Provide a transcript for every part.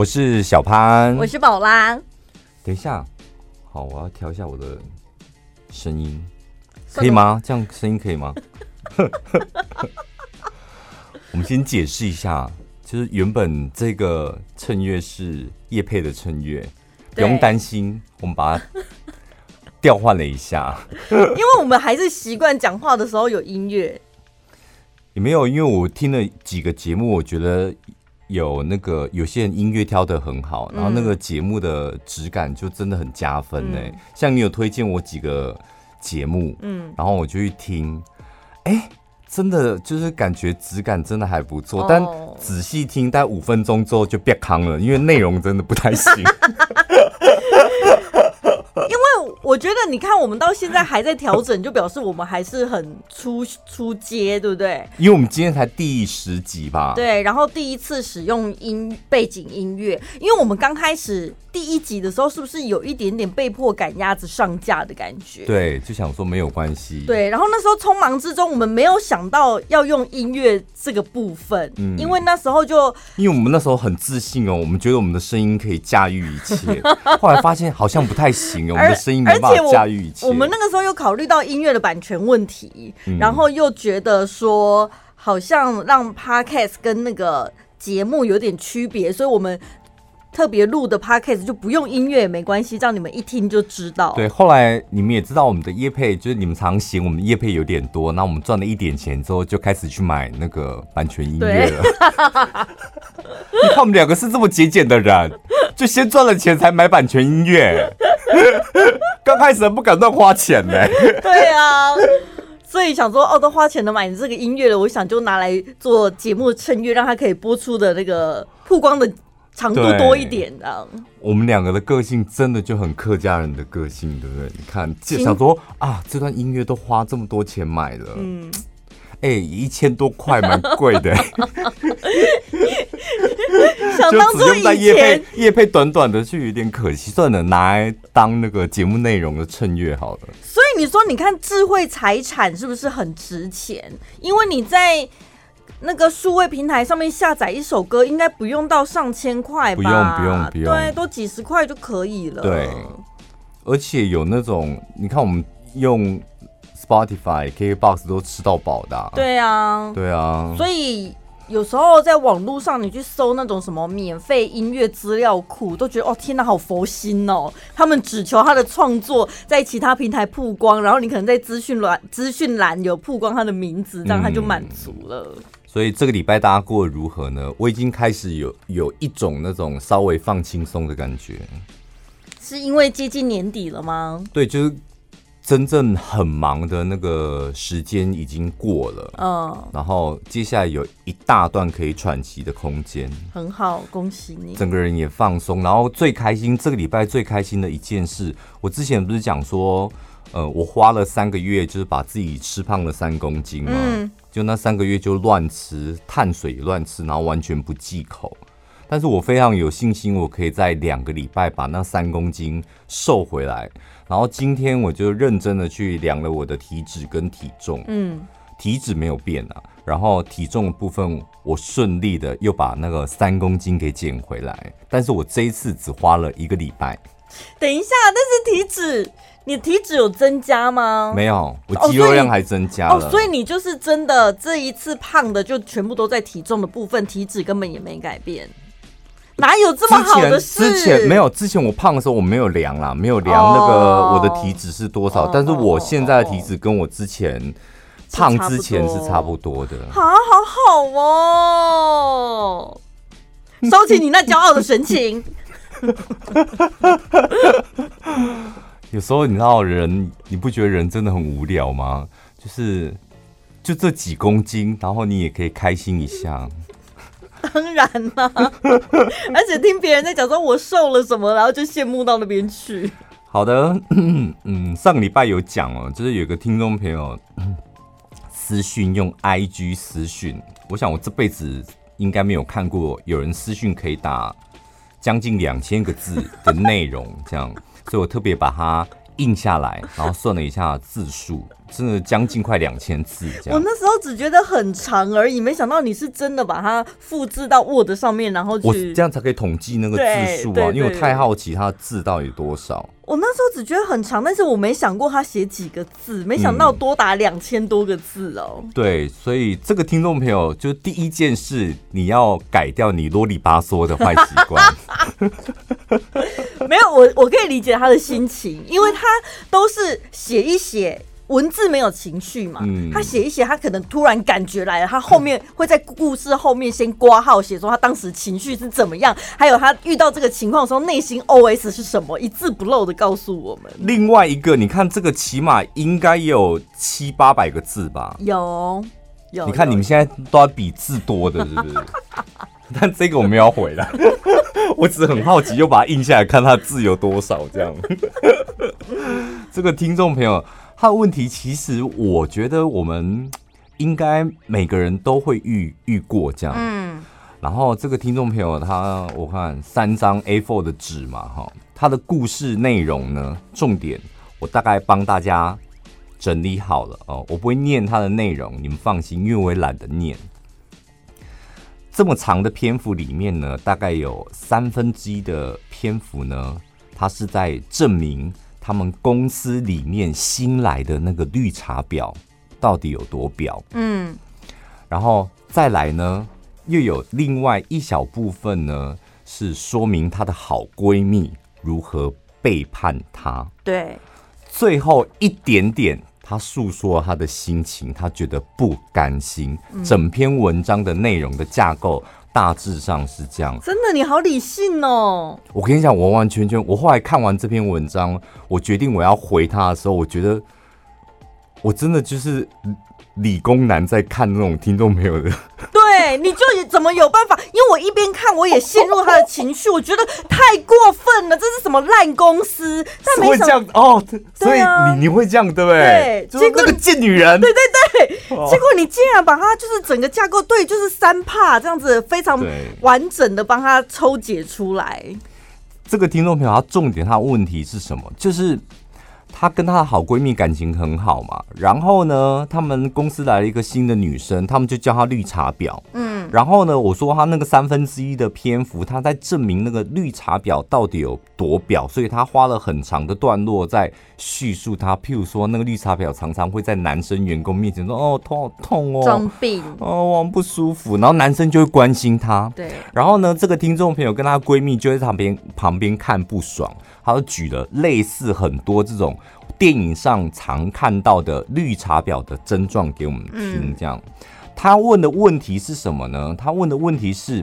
我是小潘，我是宝拉。等一下，好，我要调一下我的声音，可以吗？这样声音可以吗？我们先解释一下，就是原本这个衬乐是叶佩的衬乐，不用担心，我们把它调换了一下，因为我们还是习惯讲话的时候有音乐。也没有，因为我听了几个节目，我觉得有那个有些人音乐挑的很好，然后那个节目的质感就真的很加分呢。嗯、像你有推荐我几个节目，嗯，然后我就去听，哎、欸，真的就是感觉质感真的还不错，但仔细听，大概五分钟之后就变康了，因为内容真的不太行。我觉得你看，我们到现在还在调整，就表示我们还是很出出街，对不对？因为我们今天才第十集吧。对，然后第一次使用音背景音乐，因为我们刚开始第一集的时候，是不是有一点点被迫赶鸭子上架的感觉？对，就想说没有关系。对，然后那时候匆忙之中，我们没有想到要用音乐这个部分，嗯，因为那时候就因为我们那时候很自信哦，我们觉得我们的声音可以驾驭一切，后来发现好像不太行哦，我们的声音没。而且我我们那个时候又考虑到音乐的版权问题，嗯、然后又觉得说好像让 Podcast 跟那个节目有点区别，所以我们特别录的 Podcast 就不用音乐也没关系，让你们一听就知道。对，后来你们也知道我们的业配，就是你们常嫌我们业配有点多，那我们赚了一点钱之后，就开始去买那个版权音乐了。你看我们两个是这么节俭的人，就先赚了钱才买版权音乐。刚开始不敢乱花钱呢。对啊，所以想说哦，都花钱的买你这个音乐了，我想就拿来做节目衬乐，让它可以播出的那个曝光的长度多一点的。我们两个的个性真的就很客家人的个性，对不对？你看，就想说啊，这段音乐都花这么多钱买了，嗯，哎、欸，一千多块蛮贵的。想当初以前业配，短短的就有点可惜，算了，拿来当那个节目内容的衬乐好了。所以你说，你看智慧财产是不是很值钱？因为你在那个数位平台上面下载一首歌，应该不用到上千块吧？不用，不用，不用，对，都几十块就可以了。对，而且有那种，你看我们用 Spotify、KKBOX 都吃到饱的啊。对啊，对啊，所以。有时候在网络上，你去搜那种什么免费音乐资料库，都觉得哦天哪，好佛心哦！他们只求他的创作在其他平台曝光，然后你可能在资讯栏资讯栏有曝光他的名字，这样他就满足了。嗯，所以这个礼拜大家过得如何呢？我已经开始有有一种那种稍微放轻松的感觉，是因为接近年底了吗？对，就是。真正很忙的那个时间已经过了，嗯，然后接下来有一大段可以喘息的空间，很好，恭喜你，整个人也放松，然后最开心，这个礼拜最开心的一件事，我之前不是讲说，呃，我花了三个月，就是把自己吃胖了三公斤嘛，嗯，就那三个月就乱吃碳水也乱吃，然后完全不忌口，但是我非常有信心，我可以在两个礼拜把那三公斤瘦回来。然后今天我就认真的去量了我的体脂跟体重，嗯，体脂没有变啊，然后体重的部分我顺利的又把那个三公斤给减回来，但是我这一次只花了一个礼拜。等一下，但是体脂，你体脂有增加吗？没有，我肌肉量还增加了。哦，所以你就是真的这一次胖的就全部都在体重的部分，体脂根本也没改变。哪有这么好的事？之前没有，之前我胖的时候我没有量啦，没有量那个我的体脂是多少。但是我现在的体脂跟我之前胖之前是差不多的。好好好哦，收起你那骄傲的神情。有时候你知道人，你不觉得人真的很无聊吗？就是就这几公斤，然后你也可以开心一下。当然啦，而且听别人在讲说我瘦了什么，然后就羡慕到那边去。好的，嗯，上个礼拜有讲哦，就是有个听众朋友私讯用 IG 私讯，我想我这辈子应该没有看过有人私讯可以打将近两千个字的内容，这样，所以我特别把它印下来，然后算了一下字数。真的将近快两千字，这样。我那时候只觉得很长而已，没想到你是真的把它复制到 Word 上面，然后去我这样才可以统计那个字数啊，因为我太好奇它的字到底多少。我那时候只觉得很长，但是我没想过他写几个字，没想到多达两千多个字哦、嗯。对，所以这个听众朋友，就第一件事，你要改掉你啰里吧嗦的坏习惯。没有，我我可以理解他的心情，因为他都是写一写。文字没有情绪嘛？嗯、他写一写，他可能突然感觉来了，他后面会在故事后面先挂号写说他当时情绪是怎么样，还有他遇到这个情况的时候内心 OS 是什么，一字不漏的告诉我们。另外一个，你看这个起码应该有七八百个字吧？有有，你看你们现在都要比字多的，是不是？但这个我没有回来，我只是很好奇，又把它印下来看他字有多少这样。这个听众朋友。他的问题其实，我觉得我们应该每个人都会遇遇过这样。嗯。然后这个听众朋友他，我看三张 A4 的纸嘛，哈，他的故事内容呢，重点我大概帮大家整理好了哦。我不会念他的内容，你们放心，因为我也懒得念。这么长的篇幅里面呢，大概有三分之一的篇幅呢，他是在证明。他们公司里面新来的那个绿茶婊到底有多婊？嗯，然后再来呢，又有另外一小部分呢，是说明她的好闺蜜如何背叛她。对，最后一点点，她诉说她的心情，她觉得不甘心。整篇文章的内容的架构。大致上是这样，真的，你好理性哦！我跟你讲，完完全全，我后来看完这篇文章，我决定我要回他的时候，我觉得我真的就是理工男在看那种听众朋友的。对，你就怎么有办法？因为我一边看，我也陷入他的情绪，我觉得太过分了，这是什么烂公司？但没会这样哦，所以你你会这样对不对？对，结果那个贱女人，对对对，结果你竟然把他就是整个架构，对，就是三怕这样子，非常完整的帮他抽解出来。这个听众朋友，他重点，他的问题是什么？就是。她跟她的好闺蜜感情很好嘛，然后呢，他们公司来了一个新的女生，他们就叫她绿茶婊。嗯，然后呢，我说他那个三分之一的篇幅，他在证明那个绿茶婊到底有多婊，所以他花了很长的段落在叙述他。譬如说，那个绿茶婊常常会在男生员工面前说：“哦，头好痛哦，装病哦，我不舒服。”然后男生就会关心她。对，然后呢，这个听众朋友跟她闺蜜就在旁边旁边看不爽。他就举了类似很多这种电影上常看到的绿茶婊的症状给我们听，这样。他问的问题是什么呢？他问的问题是，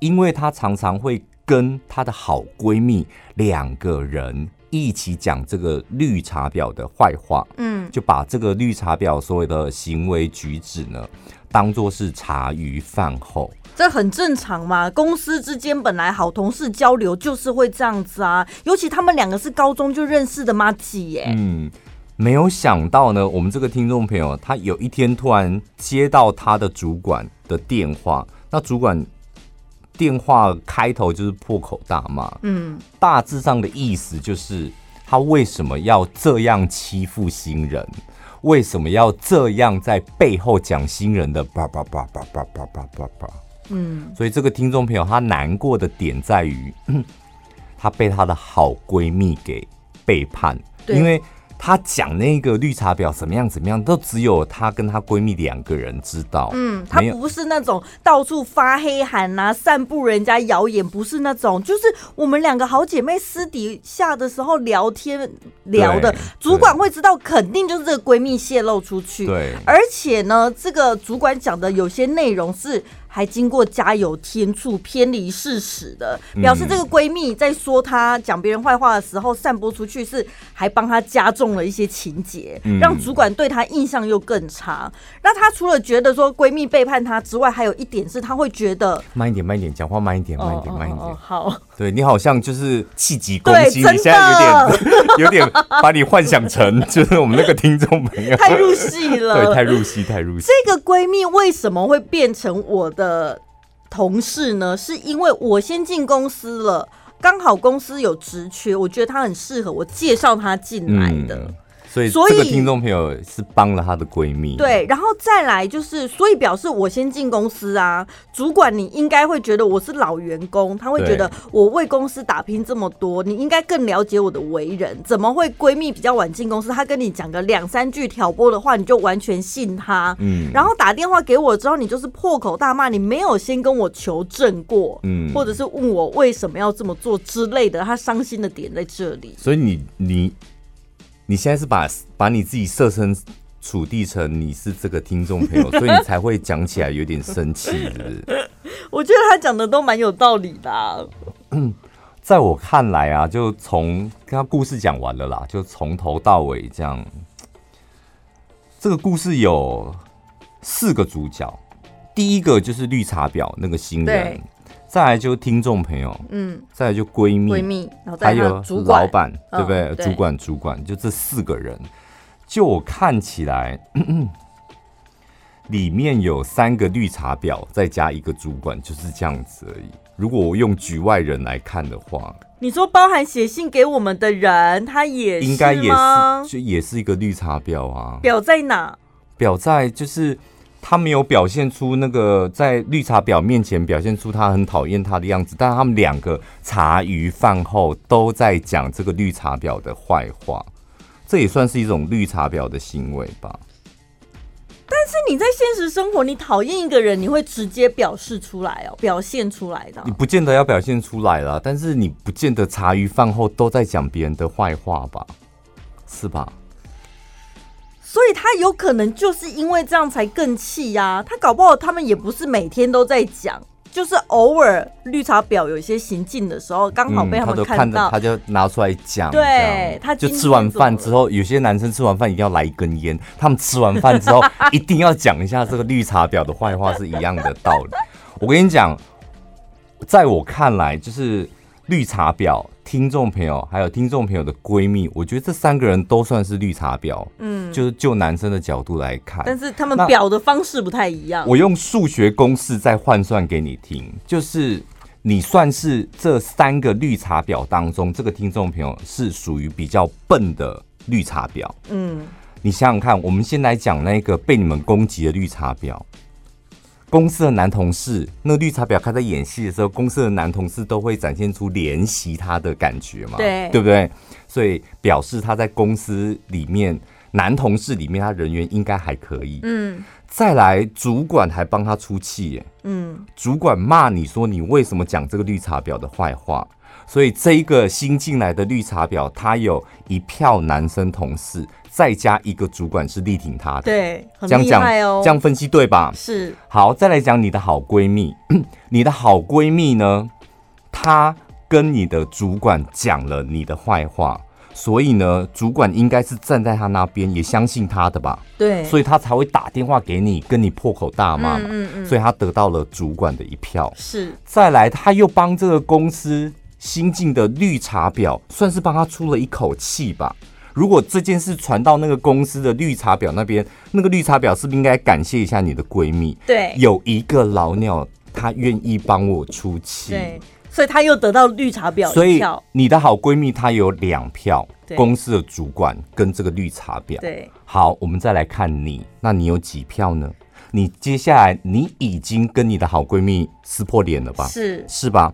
因为她常常会跟她的好闺蜜两个人一起讲这个绿茶婊的坏话，嗯，就把这个绿茶婊所有的行为举止呢，当做是茶余饭后。这很正常嘛，公司之间本来好同事交流就是会这样子啊，尤其他们两个是高中就认识的麻吉耶。嗯，没有想到呢，我们这个听众朋友他有一天突然接到他的主管的电话，那主管电话开头就是破口大骂，嗯，大致上的意思就是他为什么要这样欺负新人，为什么要这样在背后讲新人的？叭叭叭叭叭叭叭叭叭。嗯，所以这个听众朋友他难过的点在于，他被他的好闺蜜给背叛，因为他讲那个绿茶婊怎么样怎么样，都只有她跟她闺蜜两个人知道。嗯，她不是那种到处发黑函、啊，散布人家谣言，不是那种，就是我们两个好姐妹私底下的时候聊天聊的，主管会知道，肯定就是这个闺蜜泄露出去。对，而且呢，这个主管讲的有些内容是。还经过加油添醋，偏离事实的，表示这个闺蜜在说她讲别人坏话的时候散播出去，是还帮她加重了一些情节，让主管对她印象又更差。那她除了觉得说闺蜜背叛她之外，还有一点是她会觉得慢一点，慢一点，讲话慢一点，慢一点，慢一点。好，对你好像就是气急攻心，你现在有点 有点把你幻想成 就是我们那个听众朋友。太入戏了，对，太入戏，太入戏。这个闺蜜为什么会变成我的同事呢？是因为我先进公司了，刚好公司有职缺，我觉得他很适合，我介绍他进来的。所以，所以这个听众朋友是帮了她的闺蜜。对，然后再来就是，所以表示我先进公司啊，主管你应该会觉得我是老员工，他会觉得我为公司打拼这么多，你应该更了解我的为人。怎么会闺蜜比较晚进公司，她跟你讲个两三句挑拨的话，你就完全信她？嗯，然后打电话给我之后，你就是破口大骂，你没有先跟我求证过，嗯，或者是问我为什么要这么做之类的，她伤心的点在这里。所以你你。你现在是把把你自己设身处地成你是这个听众朋友，所以你才会讲起来有点生气，是不是？我觉得他讲的都蛮有道理的啊。在我看来啊，就从跟他故事讲完了啦，就从头到尾这样。这个故事有四个主角，第一个就是绿茶婊那个新人。再来就听众朋友，嗯，再来就闺蜜，闺蜜，然后还有老板，对不对？主管，主管，就这四个人。就我看起来，里面有三个绿茶婊，再加一个主管，就是这样子而已。如果我用局外人来看的话，你说包含写信给我们的人，他也？应该也是，就也是一个绿茶婊啊。婊在哪？婊在就是。他没有表现出那个在绿茶婊面前表现出他很讨厌他的样子，但他们两个茶余饭后都在讲这个绿茶婊的坏话，这也算是一种绿茶婊的行为吧。但是你在现实生活，你讨厌一个人，你会直接表示出来哦，表现出来的。你不见得要表现出来啦，但是你不见得茶余饭后都在讲别人的坏话吧？是吧？所以他有可能就是因为这样才更气呀。他搞不好他们也不是每天都在讲，就是偶尔绿茶婊有一些行径的时候，刚好被他们看到，嗯、他就拿出来讲。对，他就吃完饭之后，有些男生吃完饭一定要来一根烟，他们吃完饭之后一定要讲一下这个绿茶婊的坏话，是一样的道理。我跟你讲，在我看来，就是绿茶婊。听众朋友，还有听众朋友的闺蜜，我觉得这三个人都算是绿茶婊。嗯，就是就男生的角度来看，但是他们表的方式不太一样。我用数学公式再换算给你听，就是你算是这三个绿茶婊当中，这个听众朋友是属于比较笨的绿茶婊。嗯，你想想看，我们先来讲那个被你们攻击的绿茶婊。公司的男同事，那绿茶婊，她在演戏的时候，公司的男同事都会展现出怜惜他的感觉嘛？对，对不对？所以表示他在公司里面，男同事里面，他人缘应该还可以。嗯，再来，主管还帮他出气耶。嗯，主管骂你说你为什么讲这个绿茶婊的坏话？所以这一个新进来的绿茶婊，她有一票男生同事。再加一个主管是力挺她的，对，很厉害哦。这样讲，这样分析对吧？是。好，再来讲你的好闺蜜，你的好闺蜜呢，她跟你的主管讲了你的坏话，所以呢，主管应该是站在她那边，也相信她的吧？对，所以她才会打电话给你，跟你破口大骂嘛。嗯嗯嗯。所以她得到了主管的一票。是。再来，她又帮这个公司新进的绿茶婊，算是帮她出了一口气吧。如果这件事传到那个公司的绿茶婊那边，那个绿茶婊是不是应该感谢一下你的闺蜜？对，有一个老鸟，她愿意帮我出气，对，所以她又得到绿茶婊。所以你的好闺蜜她有两票，公司的主管跟这个绿茶婊。对，好，我们再来看你，那你有几票呢？你接下来你已经跟你的好闺蜜撕破脸了吧？是，是吧？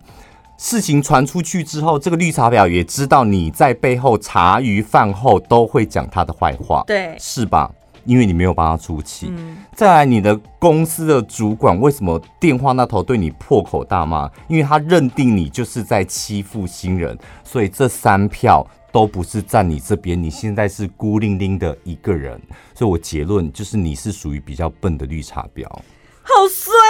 事情传出去之后，这个绿茶婊也知道你在背后茶余饭后都会讲他的坏话，对，是吧？因为你没有帮他出气。嗯。再来，你的公司的主管为什么电话那头对你破口大骂？因为他认定你就是在欺负新人，所以这三票都不是站你这边。你现在是孤零零的一个人，所以我结论就是你是属于比较笨的绿茶婊。好衰哦！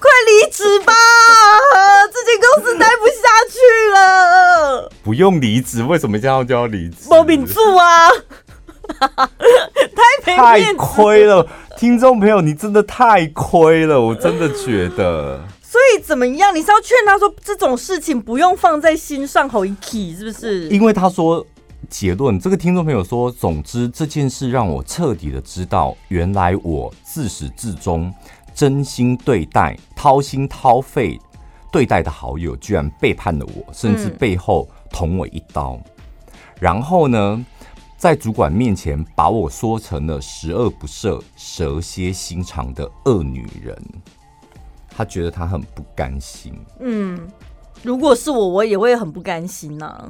快离职吧，这间公司待不下去了。不用离职，为什么这样就要离职？莫名住啊！太太亏了，听众朋友，你真的太亏了，我真的觉得。所以怎么样？你是要劝他说这种事情不用放在心上，好一起是不是？因为他说。结论，这个听众朋友说，总之这件事让我彻底的知道，原来我自始至终真心对待、掏心掏肺对待的好友居然背叛了我，甚至背后捅我一刀，嗯、然后呢，在主管面前把我说成了十恶不赦、蛇蝎心肠的恶女人，他觉得他很不甘心。嗯，如果是我，我也会很不甘心呐、啊。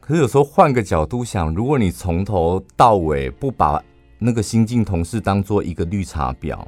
可是有时候换个角度想，如果你从头到尾不把那个新进同事当做一个绿茶婊，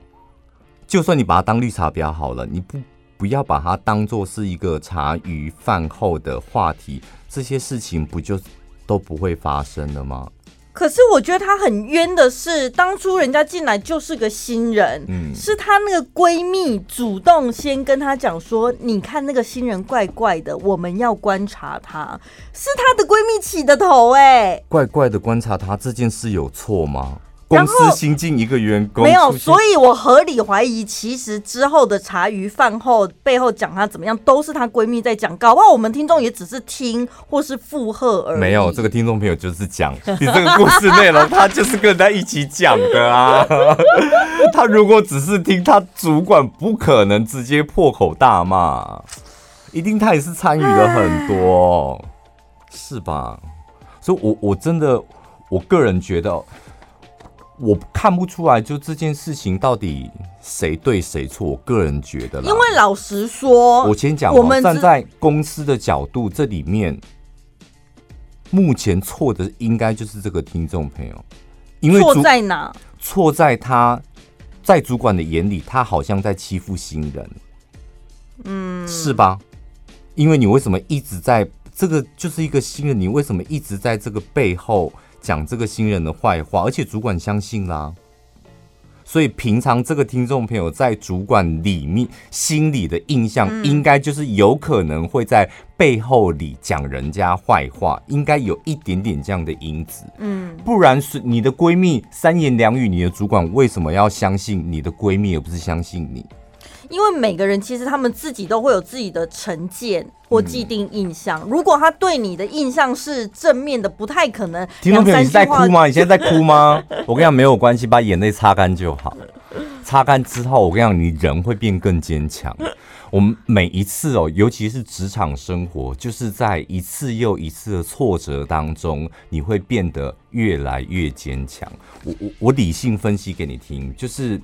就算你把它当绿茶婊好了，你不不要把它当做是一个茶余饭后的话题，这些事情不就？都不会发生了吗？可是我觉得她很冤的是，当初人家进来就是个新人，嗯，是她那个闺蜜主动先跟她讲说，你看那个新人怪怪的，我们要观察他，是她的闺蜜起的头，哎，怪怪的观察他这件事有错吗？公司新进一个员工没有，所以我合理怀疑，其实之后的茶余饭后背后讲她怎么样，都是她闺蜜在讲。搞不好我们听众也只是听或是附和而已。没有，这个听众朋友就是讲 你这个故事内容，他就是跟人家一起讲的啊。他如果只是听，他主管不可能直接破口大骂，一定他也是参与了很多，是吧？所以我，我我真的，我个人觉得。我看不出来，就这件事情到底谁对谁错？我个人觉得，因为老实说，我先讲，我们站在公司的角度，这里面目前错的应该就是这个听众朋友，因为错在哪？错在他在主管的眼里，他好像在欺负新人，嗯，是吧？因为你为什么一直在这个就是一个新人，你为什么一直在这个背后？讲这个新人的坏话，而且主管相信啦，所以平常这个听众朋友在主管里面心里的印象，应该就是有可能会在背后里讲人家坏话，应该有一点点这样的因子。嗯，不然是你的闺蜜三言两语，你的主管为什么要相信你的闺蜜，而不是相信你？因为每个人其实他们自己都会有自己的成见或既定印象。嗯、如果他对你的印象是正面的，不太可能。听众朋友，你在哭吗？你现在在哭吗？我跟你讲，没有关系，把眼泪擦干就好。擦干之后，我跟你讲，你人会变更坚强。我们每一次哦，尤其是职场生活，就是在一次又一次的挫折当中，你会变得越来越坚强。我我我理性分析给你听，就是。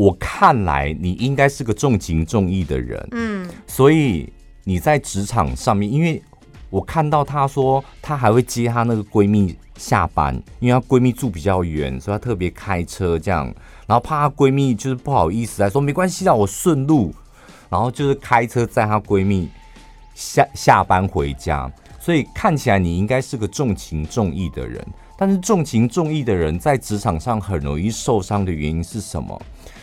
我看来你应该是个重情重义的人，嗯，所以你在职场上面，因为我看到她说她还会接她那个闺蜜下班，因为她闺蜜住比较远，所以她特别开车这样，然后怕她闺蜜就是不好意思来说没关系，让我顺路，然后就是开车载她闺蜜下下班回家，所以看起来你应该是个重情重义的人，但是重情重义的人在职场上很容易受伤的原因是什么？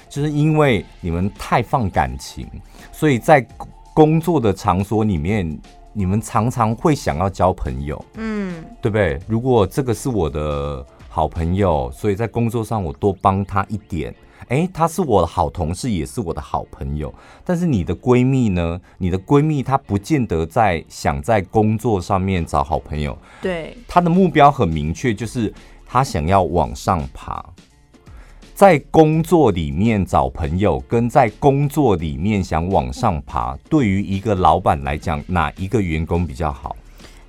就是因为你们太放感情，所以在工作的场所里面，你们常常会想要交朋友，嗯，对不对？如果这个是我的好朋友，所以在工作上我多帮他一点，诶，他是我的好同事，也是我的好朋友。但是你的闺蜜呢？你的闺蜜她不见得在想在工作上面找好朋友，对，她的目标很明确，就是她想要往上爬。在工作里面找朋友，跟在工作里面想往上爬，对于一个老板来讲，哪一个员工比较好？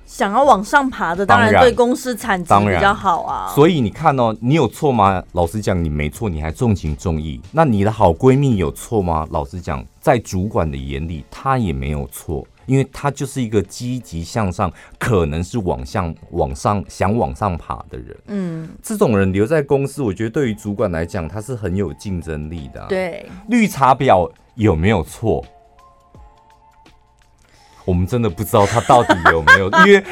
想要往上爬的，当然对公司产值比较好啊。所以你看哦，你有错吗？老实讲，你没错，你还重情重义。那你的好闺蜜有错吗？老实讲，在主管的眼里，她也没有错。因为他就是一个积极向上，可能是往上、往上想往上爬的人。嗯，这种人留在公司，我觉得对于主管来讲，他是很有竞争力的啊。对，绿茶婊有没有错？我们真的不知道他到底有没有。因为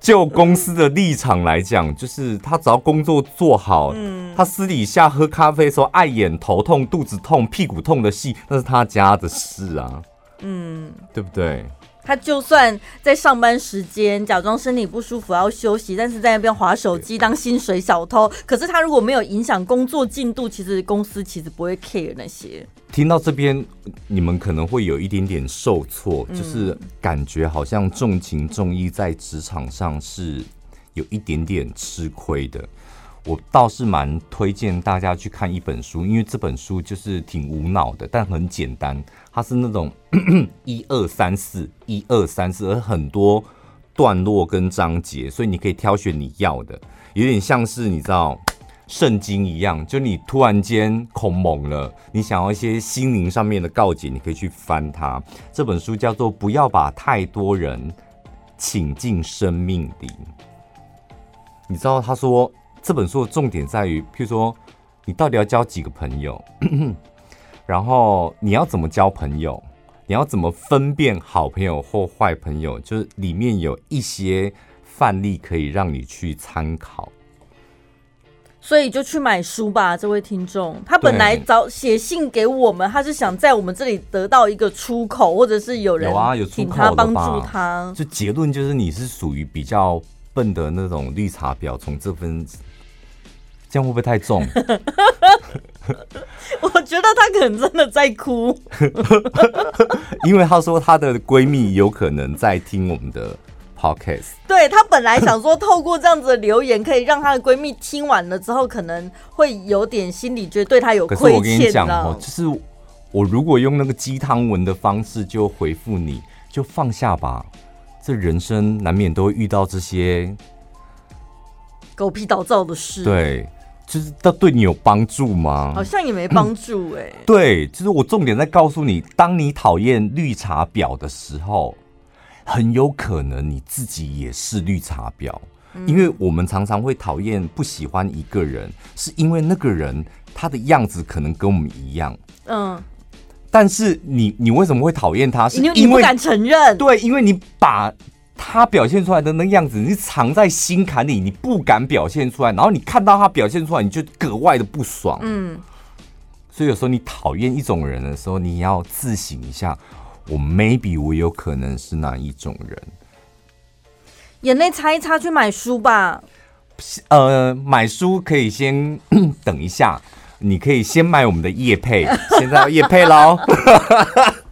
就公司的立场来讲，就是他只要工作做好，嗯，他私底下喝咖啡的时候爱演头痛、肚子痛、屁股痛的戏，那是他家的事啊。嗯，对不对？他就算在上班时间假装身体不舒服要休息，但是在那边划手机当薪水小偷。可是他如果没有影响工作进度，其实公司其实不会 care 那些。听到这边，你们可能会有一点点受挫，就是感觉好像重情重义在职场上是有一点点吃亏的。我倒是蛮推荐大家去看一本书，因为这本书就是挺无脑的，但很简单。它是那种一二三四一二三四，而很多段落跟章节，所以你可以挑选你要的，有点像是你知道圣经一样，就你突然间恐猛了，你想要一些心灵上面的告解，你可以去翻它。这本书叫做《不要把太多人请进生命里》，你知道他说。这本书的重点在于，譬如说，你到底要交几个朋友，然后你要怎么交朋友，你要怎么分辨好朋友或坏朋友，就是里面有一些范例可以让你去参考。所以就去买书吧，这位听众。他本来找写信给我们，他是想在我们这里得到一个出口，或者是有人有啊，有出口的帮助他。就结论就是你是属于比较笨的那种绿茶婊，从这份。这样会不会太重？我觉得她可能真的在哭，因为她说她的闺蜜有可能在听我们的 podcast。对，她本来想说透过这样子的留言，可以让她的闺蜜听完了之后，可能会有点心里觉得对她有愧欠。可是我跟你讲哦，就是我如果用那个鸡汤文的方式就回复你，就放下吧。这人生难免都会遇到这些狗屁倒灶的事。对。就是这对你有帮助吗？好像也没帮助哎、欸。对，就是我重点在告诉你，当你讨厌绿茶婊的时候，很有可能你自己也是绿茶婊。嗯、因为我们常常会讨厌、不喜欢一个人，是因为那个人他的样子可能跟我们一样。嗯。但是你你为什么会讨厌他？是因为你不敢承认。对，因为你把。他表现出来的那样子，你藏在心坎里，你不敢表现出来。然后你看到他表现出来，你就格外的不爽。嗯，所以有时候你讨厌一种人的时候，你要自省一下，我 maybe 我有可能是哪一种人。眼泪擦一擦，去买书吧。呃，买书可以先 等一下，你可以先买我们的叶配，现在要业配喽。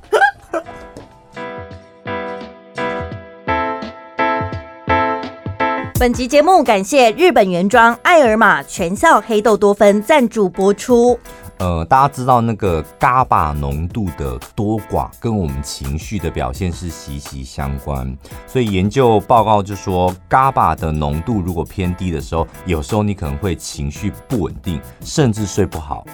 本集节目感谢日本原装爱尔玛全效黑豆多酚赞助播出。呃，大家知道那个 GABA 浓度的多寡跟我们情绪的表现是息息相关，所以研究报告就说 GABA 的浓度如果偏低的时候，有时候你可能会情绪不稳定，甚至睡不好。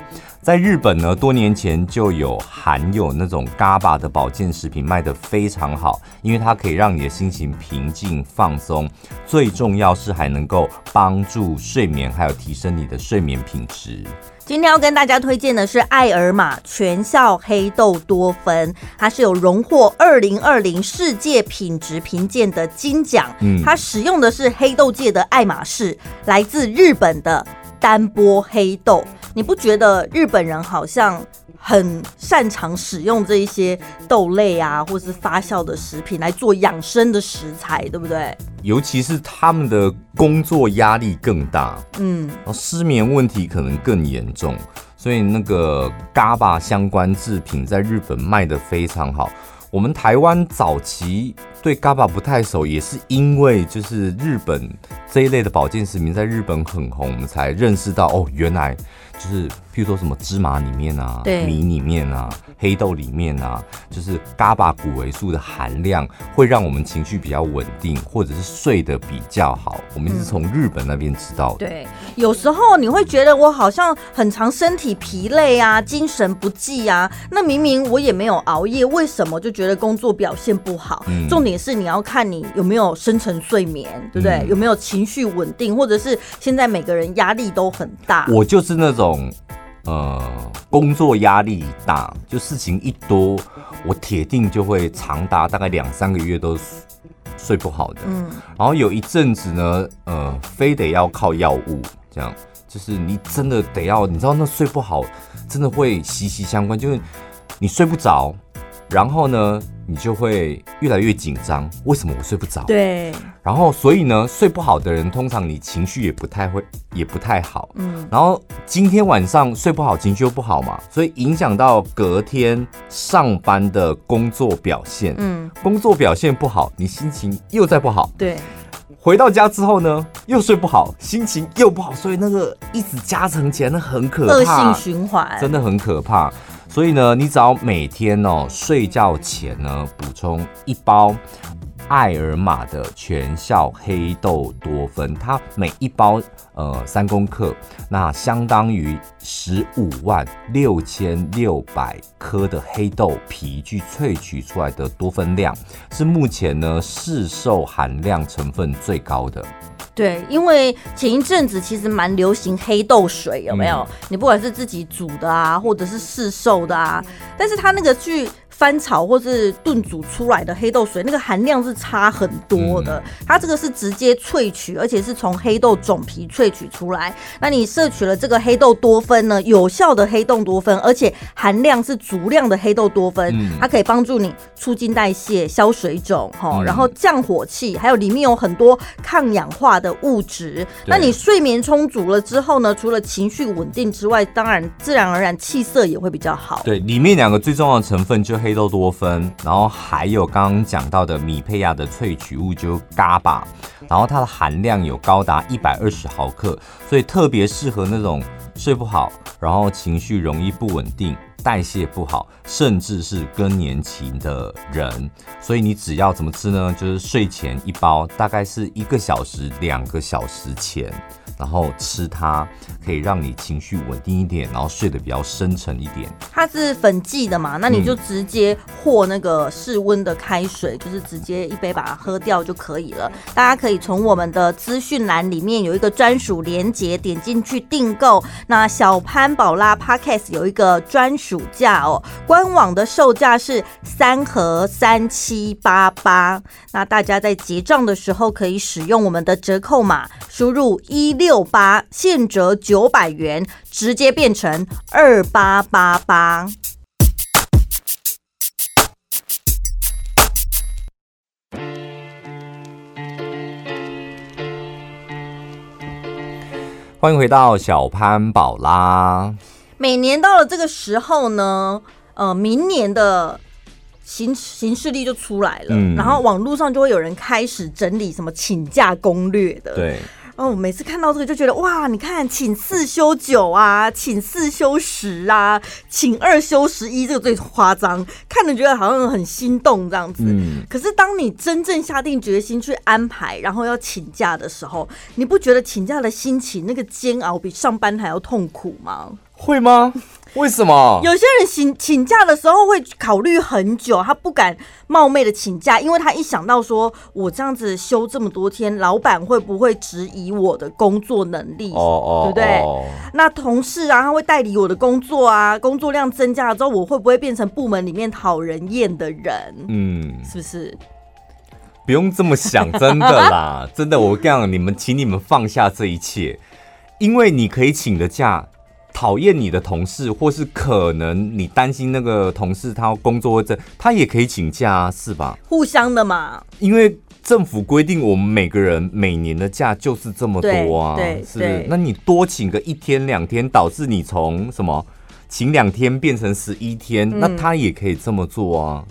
在日本呢，多年前就有含有那种 GABA 的保健食品卖得非常好，因为它可以让你的心情平静放松，最重要是还能够帮助睡眠，还有提升你的睡眠品质。今天要跟大家推荐的是爱尔玛全效黑豆多酚，它是有荣获二零二零世界品质评鉴的金奖。嗯，它使用的是黑豆界的爱马仕，来自日本的单波黑豆。你不觉得日本人好像很擅长使用这一些豆类啊，或是发酵的食品来做养生的食材，对不对？尤其是他们的工作压力更大，嗯，失眠问题可能更严重，所以那个 GABA 相关制品在日本卖的非常好。我们台湾早期对 GABA 不太熟，也是因为就是日本这一类的保健食品在日本很红，我们才认识到哦，原来。就是，譬如说什么芝麻里面啊，对米里面啊，黑豆里面啊，就是 GABA 谷维素的含量会让我们情绪比较稳定，或者是睡得比较好。我们是从日本那边知道的。对，有时候你会觉得我好像很常身体疲累啊，精神不济啊，那明明我也没有熬夜，为什么就觉得工作表现不好？嗯，重点是你要看你有没有深层睡眠，对不对？嗯，有没有情绪稳定，或者是现在每个人压力都很大。我就是那种。种呃，工作压力大，就事情一多，我铁定就会长达大概两三个月都睡不好的。嗯，然后有一阵子呢，呃，非得要靠药物，这样就是你真的得要，你知道那睡不好，真的会息息相关，就是你睡不着。然后呢，你就会越来越紧张。为什么我睡不着？对。然后，所以呢，睡不好的人，通常你情绪也不太会，也不太好。嗯。然后今天晚上睡不好，情绪又不好嘛，所以影响到隔天上班的工作表现。嗯。工作表现不好，你心情又再不好。对。回到家之后呢，又睡不好，心情又不好，所以那个一直加成起来，那很可怕，恶性循环，真的很可怕。所以呢，你只要每天哦睡觉前呢补充一包艾尔玛的全效黑豆多酚，它每一包呃三公克，那相当于十五万六千六百颗的黑豆皮去萃取出来的多酚量，是目前呢市售含量成分最高的。对，因为前一阵子其实蛮流行黑豆水，有没有？你不管是自己煮的啊，或者是市售的啊，但是它那个去。翻炒或是炖煮出来的黑豆水，那个含量是差很多的。它这个是直接萃取，而且是从黑豆种皮萃取出来。那你摄取了这个黑豆多酚呢？有效的黑豆多酚，而且含量是足量的黑豆多酚，它可以帮助你促进代谢、消水肿，哈，然后降火气，还有里面有很多抗氧化的物质。那你睡眠充足了之后呢？除了情绪稳定之外，当然自然而然气色也会比较好。对，里面两个最重要的成分就黑。黑豆多酚，然后还有刚刚讲到的米胚芽的萃取物就 GABA，然后它的含量有高达一百二十毫克，所以特别适合那种睡不好，然后情绪容易不稳定、代谢不好，甚至是更年期的人。所以你只要怎么吃呢？就是睡前一包，大概是一个小时、两个小时前。然后吃它可以让你情绪稳定一点，然后睡得比较深沉一点。它是粉剂的嘛，那你就直接和那个室温的开水，嗯、就是直接一杯把它喝掉就可以了。大家可以从我们的资讯栏里面有一个专属链接，点进去订购。那小潘宝拉 Podcast 有一个专属价哦，官网的售价是三盒三七八八。那大家在结账的时候可以使用我们的折扣码，输入一六。六八现折九百元，直接变成二八八八。欢迎回到小潘宝拉。每年到了这个时候呢，呃，明年的行行事历就出来了，嗯、然后网络上就会有人开始整理什么请假攻略的，对。哦，我每次看到这个就觉得哇，你看，请四休九啊，请四休十啊，请二休十一，这个最夸张，看着觉得好像很心动这样子。嗯。可是当你真正下定决心去安排，然后要请假的时候，你不觉得请假的心情那个煎熬比上班还要痛苦吗？会吗？为什么？有些人请请假的时候会考虑很久，他不敢冒昧的请假，因为他一想到说我这样子休这么多天，老板会不会质疑我的工作能力？哦哦，对不对？哦、那同事啊，他会代理我的工作啊，工作量增加了之后，我会不会变成部门里面讨人厌的人？嗯，是不是？不用这么想，真的啦，真的，我跟你讲，你们请你们放下这一切，因为你可以请的假。讨厌你的同事，或是可能你担心那个同事他工作这，他也可以请假啊，是吧？互相的嘛。因为政府规定，我们每个人每年的假就是这么多啊，是是？那你多请个一天两天，导致你从什么请两天变成十一天，嗯，那他也可以这么做啊。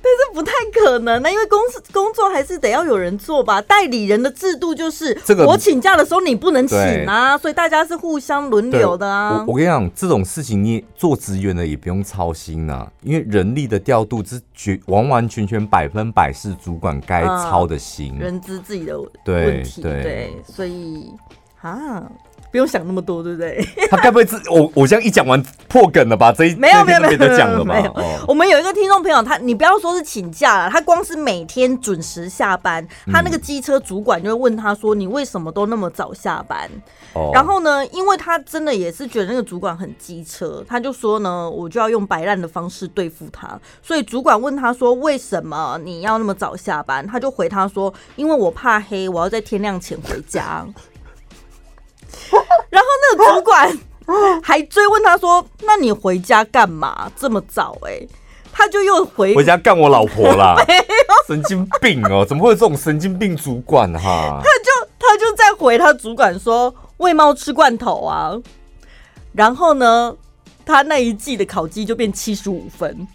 但是不太可能呢，因为公司工作还是得要有人做吧。代理人的制度就是，这个我请假的时候你不能请啊，所以大家是互相轮流的啊。我我跟你讲，这种事情你做职员的也不用操心啊，因为人力的调度是绝完完全全百分百是主管该操的心，嗯、人资自己的问题。对，所以啊。不用想那么多，对不对？他该不会是我我这样一讲完破梗了吧？这一没有没有没有没有讲了没有。我们有一个听众朋友，他你不要说是请假了，他光是每天准时下班，他那个机车主管就会问他说：“你为什么都那么早下班？”哦。然后呢，因为他真的也是觉得那个主管很机车，他就说呢：“我就要用摆烂的方式对付他。”所以主管问他说：“为什么你要那么早下班？”他就回他说：“因为我怕黑，我要在天亮前回家。” 然后那个主管还追问他说：“那你回家干嘛这么早？”哎，他就又回回家干我老婆啦。神经病哦！怎么会有这种神经病主管哈？他就他就在回他主管说：“喂猫吃罐头啊。”然后呢，他那一季的考绩就变七十五分。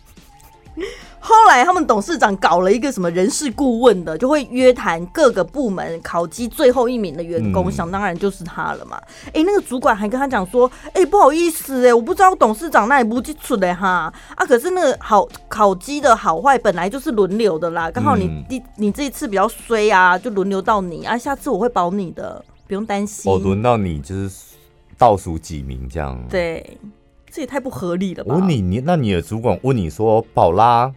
后来他们董事长搞了一个什么人事顾问的，就会约谈各个部门考绩最后一名的员工，嗯、想当然就是他了嘛。哎、欸，那个主管还跟他讲说，哎、欸，不好意思，哎，我不知道董事长那里不记出的哈啊，可是那个好考绩的好坏本来就是轮流的啦，刚好你第、嗯、你这一次比较衰啊，就轮流到你啊，下次我会保你的，不用担心。哦，轮到你就是倒数几名这样？对，这也太不合理了吧？我问你，你那你的主管问你说，宝拉。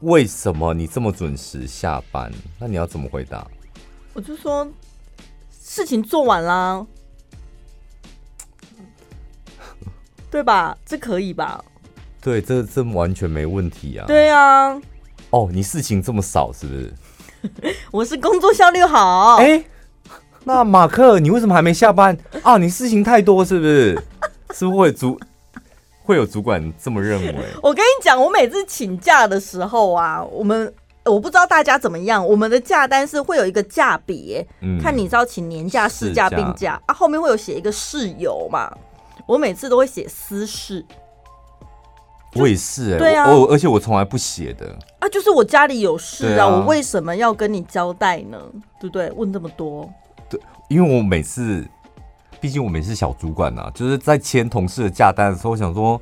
为什么你这么准时下班？那你要怎么回答？我就说事情做完啦，对吧？这可以吧？对，这这完全没问题啊。对啊。哦，你事情这么少是不是？我是工作效率好。哎，那马克，你为什么还没下班啊？你事情太多是不是？是不是会足？会有主管这么认为？我跟你讲，我每次请假的时候啊，我们我不知道大家怎么样，我们的假单是会有一个假别，嗯、看你是要请年假、事假、病假啊，后面会有写一个事由嘛。我每次都会写私事，我也是、欸，对啊，我而且我从来不写的啊，就是我家里有事啊，啊我为什么要跟你交代呢？对不对？问这么多，对，因为我每次。毕竟我们也是小主管呐、啊，就是在签同事的假单的时候，我想说，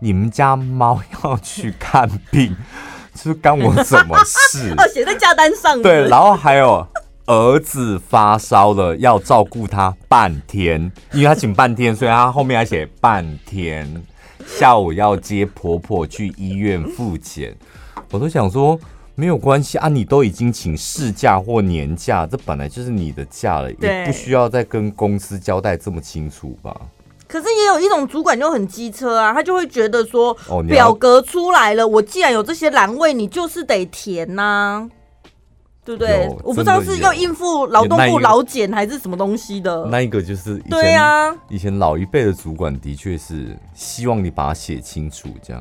你们家猫要去看病，是干我什么事？哦，写在假单上？对，然后还有儿子发烧了，要照顾他半天，因为他请半天，所以他后面还写半天。下午要接婆婆去医院复检，我都想说。没有关系啊，你都已经请事假或年假，这本来就是你的假了，对也不需要再跟公司交代这么清楚吧？可是也有一种主管就很机车啊，他就会觉得说，哦，表格出来了，我既然有这些栏位，你就是得填呐、啊，对不对？我不知道是要应付劳动部劳检还是什么东西的。那一个就是对啊，以前老一辈的主管的确是希望你把它写清楚，这样。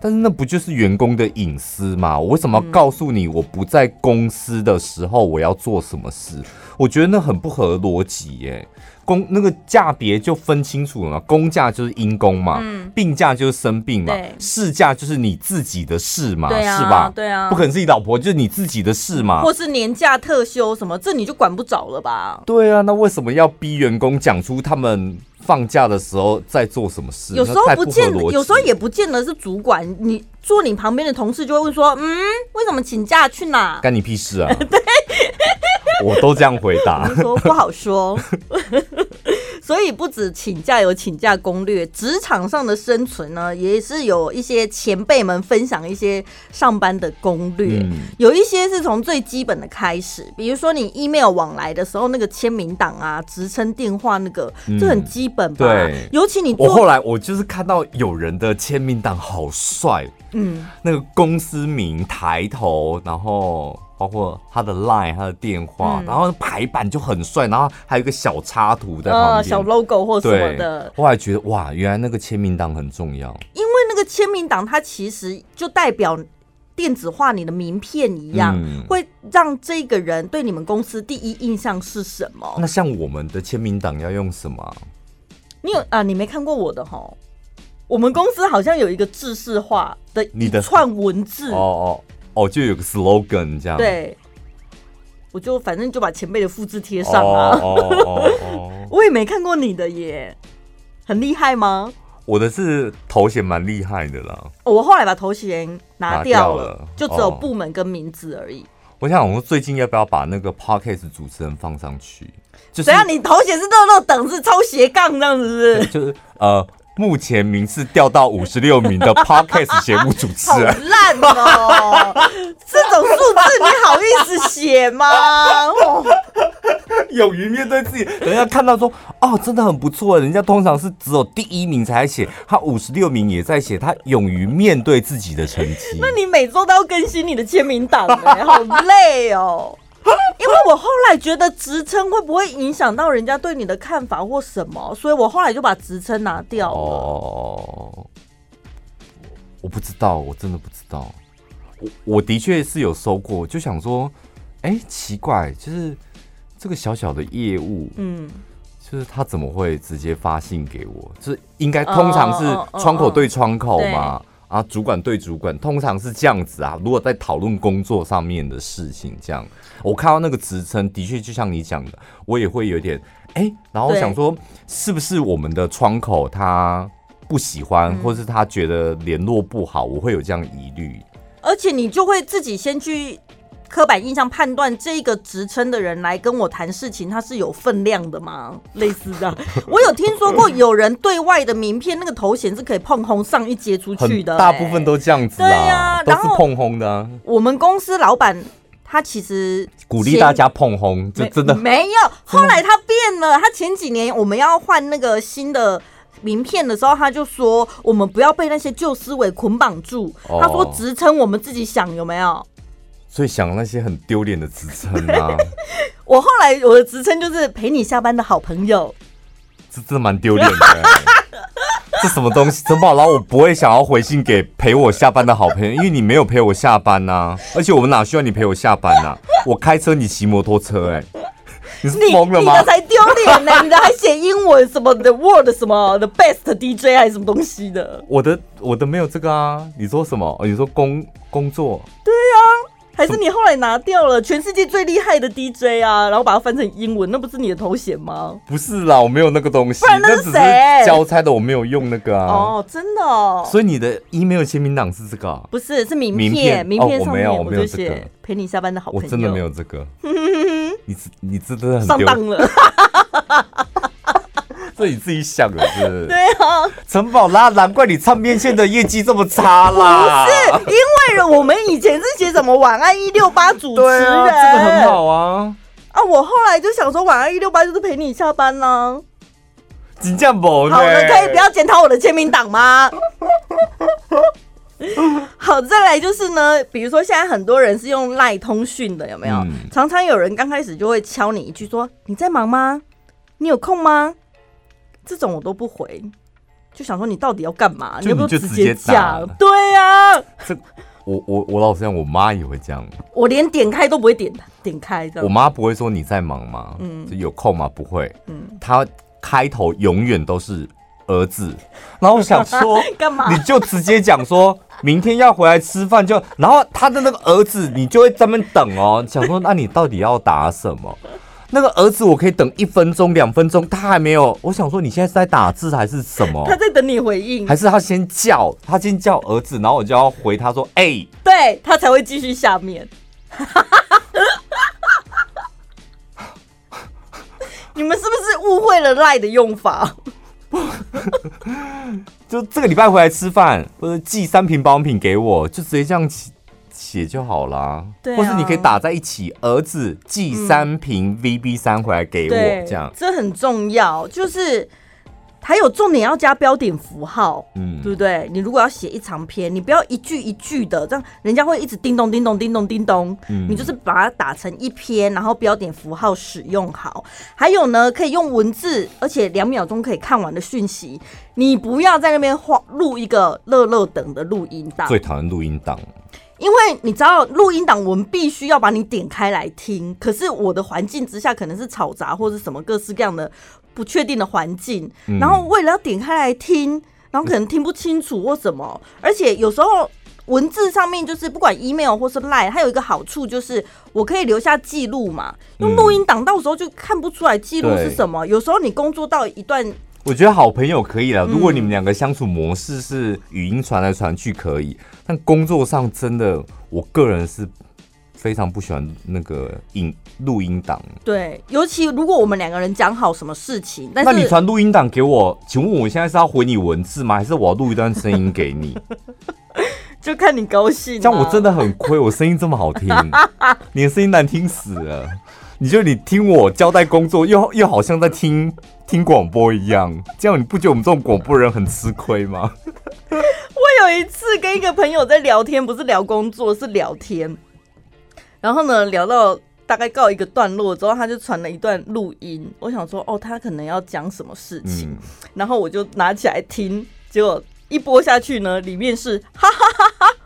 但是那不就是员工的隐私吗？我为什么要告诉你我不在公司的时候我要做什么事？我觉得那很不合逻辑耶。公那个价别就分清楚了嘛，公假就是因公嘛，嗯、病假就是生病嘛，事假就是你自己的事嘛，啊、是吧？对啊，不可能是你老婆，就是你自己的事嘛，或是年假特休什么，这你就管不着了吧？对啊，那为什么要逼员工讲出他们放假的时候在做什么事？有时候不见，有时候也不见得是主管，你坐你旁边的同事就会问说，嗯，为什么请假去哪？干你屁事啊！对。我都这样回答，说不好说，所以不止请假有请假攻略，职场上的生存呢，也是有一些前辈们分享一些上班的攻略，嗯、有一些是从最基本的开始，比如说你 email 往来的时候，那个签名档啊、职称、电话那个，这很基本吧？嗯、对，尤其你我后来我就是看到有人的签名档好帅，嗯，那个公司名抬头，然后。包括他的 line、他的电话，嗯、然后排版就很帅，然后还有一个小插图在旁边、哦，小 logo 或什么的。后来觉得哇，原来那个签名档很重要，因为那个签名档它其实就代表电子化你的名片一样，嗯、会让这个人对你们公司第一印象是什么？那像我们的签名档要用什么？你有啊？你没看过我的哈？我们公司好像有一个制式化的一串文字哦哦。哦，就有个 slogan 这样。对，我就反正就把前辈的复制贴上啊。哦哦哦，我也没看过你的耶，很厉害吗？我的是头衔蛮厉害的啦。我后来把头衔拿掉了，就只有部门跟名字而已。我想，我们最近要不要把那个 podcast 主持人放上去？就是，怎样？你头衔是六六等是超斜杠这样子是？就是呃。目前名次掉到五十六名的 Podcast 节目主持人，好烂哦！这种数字你好意思写吗？勇于面对自己，人家看到说哦，真的很不错。人家通常是只有第一名才写，他五十六名也在写，他勇于面对自己的成绩。那你每周都要更新你的签名档，哎，好累哦。因为我后来觉得职称会不会影响到人家对你的看法或什么，所以我后来就把职称拿掉了。哦，我不知道，我真的不知道。我我的确是有收过，就想说，哎、欸，奇怪，就是这个小小的业务，嗯，就是他怎么会直接发信给我？就是应该通常是窗口对窗口嘛。啊，主管对主管，通常是这样子啊。如果在讨论工作上面的事情，这样我看到那个职称，的确就像你讲的，我也会有点哎、欸，然后我想说，是不是我们的窗口他不喜欢，嗯、或是他觉得联络不好，我会有这样疑虑。而且你就会自己先去。刻板印象判断这个职称的人来跟我谈事情，他是有分量的吗？类似这样，我有听说过有人对外的名片那个头衔是可以碰红上一阶出去的、欸，大部分都这样子啊。对啊，都是碰红的、啊。我们公司老板他其实鼓励大家碰红，这真的没，没有。后来他变了，他前几年我们要换那个新的名片的时候，他就说我们不要被那些旧思维捆绑住。哦、他说职称我们自己想有没有？所以想那些很丢脸的职称啊！我后来我的职称就是陪你下班的好朋友，这真的蛮丢脸的。这什么东西？陈宝拉，我不会想要回信给陪我下班的好朋友，因为你没有陪我下班呐、啊。而且我们哪需要你陪我下班呐、啊？我开车，你骑摩托车、欸，哎，你是疯了吗？你的才丢脸呢！你的还写英文什么 The World 什么 The Best DJ 还是什么东西的？我的我的没有这个啊！你说什么？你说工工作？对呀、啊。还是你后来拿掉了全世界最厉害的 DJ 啊，然后把它翻成英文，那不是你的头衔吗？不是啦，我没有那个东西，不然那是谁？交差的，我没有用那个啊。哦，真的哦。所以你的 email 签名档是这个？不是，是名片。名片上面我没有，我就写陪你下班的好朋友。我真的没有这个。你你真的很上当了。这你自己想的是，是？对啊，陈宝拉，难怪你唱片线的业绩这么差啦！不是，因为我们以前是写什么晚安一六八主持人，这个很好啊。啊，我后来就想说，晚安一六八就是陪你下班呢。真这样不？好了，可以不要检讨我的签名档吗？好，再来就是呢，比如说现在很多人是用赖通讯的，有没有？嗯、常常有人刚开始就会敲你一句说：“你在忙吗？你有空吗？”这种我都不回，就想说你到底要干嘛？你要不要直接讲？对呀、啊，这我我我老实讲，我妈也会这样，我连点开都不会点点开这样。我妈不会说你在忙吗？嗯，有空吗？不会。嗯，她开头永远都是儿子，然后我想说干嘛？你就直接讲说 明天要回来吃饭，就然后他的那个儿子，你就会在那边等哦，想说那你到底要打什么？那个儿子，我可以等一分钟、两分钟，他还没有。我想说，你现在是在打字还是什么？他在等你回应，还是他先叫？他先叫儿子，然后我就要回他说：“哎、欸，对他才会继续下面。”你们是不是误会了赖的用法？就这个礼拜回来吃饭，或者寄三瓶保养品给我，就直接这样。写就好啦，对啊，或是你可以打在一起，儿子寄三瓶 VB 三回来给我，嗯、这样这很重要。就是还有重点要加标点符号，嗯，对不对？你如果要写一长篇，你不要一句一句的，这样人家会一直叮咚叮咚叮咚叮咚。嗯，你就是把它打成一篇，然后标点符号使用好。还有呢，可以用文字，而且两秒钟可以看完的讯息，你不要在那边画录一个乐乐等的录音档。最讨厌录音档。因为你知道录音档，我们必须要把你点开来听。可是我的环境之下可能是吵杂或者什么各式各样的不确定的环境，嗯、然后为了要点开来听，然后可能听不清楚或什么。而且有时候文字上面就是不管 email 或是 line，它有一个好处就是我可以留下记录嘛。用录音档到时候就看不出来记录是什么。嗯、有时候你工作到一段。我觉得好朋友可以了，如果你们两个相处模式是语音传来传去可以，但工作上真的，我个人是非常不喜欢那个音录音档。对，尤其如果我们两个人讲好什么事情，但是那你传录音档给我，请问我现在是要回你文字吗？还是我要录一段声音给你？就看你高兴。这样我真的很亏，我声音这么好听，你的声音难听死了。你就你听我交代工作，又又好像在听听广播一样，这样你不觉得我们这种广播人很吃亏吗？我有一次跟一个朋友在聊天，不是聊工作，是聊天。然后呢，聊到大概告一个段落之后，他就传了一段录音。我想说，哦，他可能要讲什么事情，嗯、然后我就拿起来听。结果一播下去呢，里面是哈哈哈哈哈，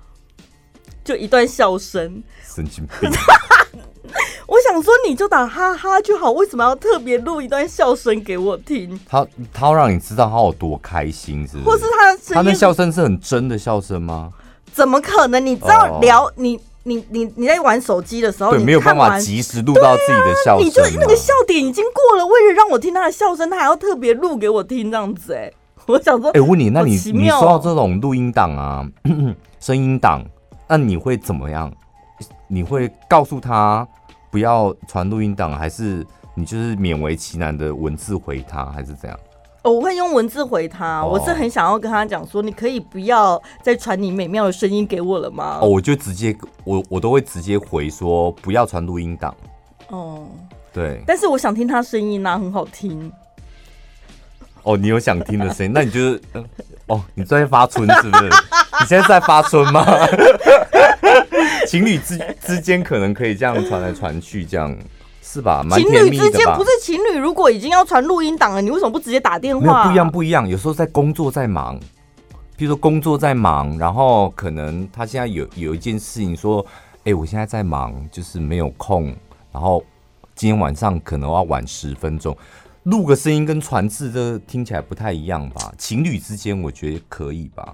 就一段笑声。神经病。我想说，你就打哈哈就好，为什么要特别录一段笑声给我听？他他要让你知道他有多开心，是不是？或是他的他那笑声是很真的笑声吗？怎么可能？你知道聊、哦、你你你你在玩手机的时候，对，没有办法及时录到自己的笑声、啊，你就那个笑点已经过了，为了让我听他的笑声，他还要特别录给我听这样子、欸，哎，我想说，哎、欸，问你，那你、喔、你说到这种录音档啊，声音档，那你会怎么样？你会告诉他不要传录音档，还是你就是勉为其难的文字回他，还是怎样？哦，我会用文字回他。我是很想要跟他讲说，你可以不要再传你美妙的声音给我了吗？哦，我就直接我我都会直接回说不要传录音档。哦，对。但是我想听他声音啊，很好听。哦，你有想听的声音，那你就是哦，你在发春是不是？你现在在发春吗？情侣之之间可能可以这样传来传去，这样。是吧？情侣之间不是情侣，如果已经要传录音档了，你为什么不直接打电话？没有，不一样，不一样。有时候在工作在忙，比如说工作在忙，然后可能他现在有有一件事情说，哎、欸，我现在在忙，就是没有空，然后今天晚上可能要晚十分钟，录个声音跟传字这听起来不太一样吧？情侣之间我觉得可以吧。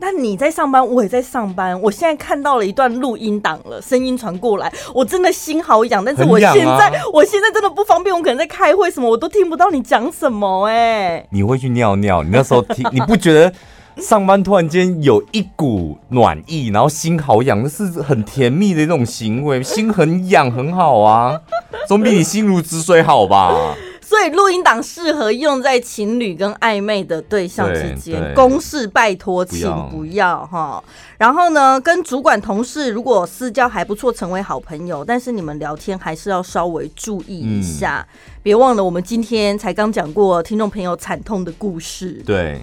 那你在上班，我也在上班。我现在看到了一段录音档了，声音传过来，我真的心好痒。但是我现在，啊、我现在真的不方便，我可能在开会，什么我都听不到你讲什么。哎，你会去尿尿？你那时候听，你不觉得上班突然间有一股暖意，然后心好痒，那是很甜蜜的一种行为，心很痒，很好啊，总比你心如止水好吧？所以录音档适合用在情侣跟暧昧的对象之间，公事拜托请不要哈。然后呢，跟主管同事如果私交还不错，成为好朋友，但是你们聊天还是要稍微注意一下，别、嗯、忘了我们今天才刚讲过听众朋友惨痛的故事。对，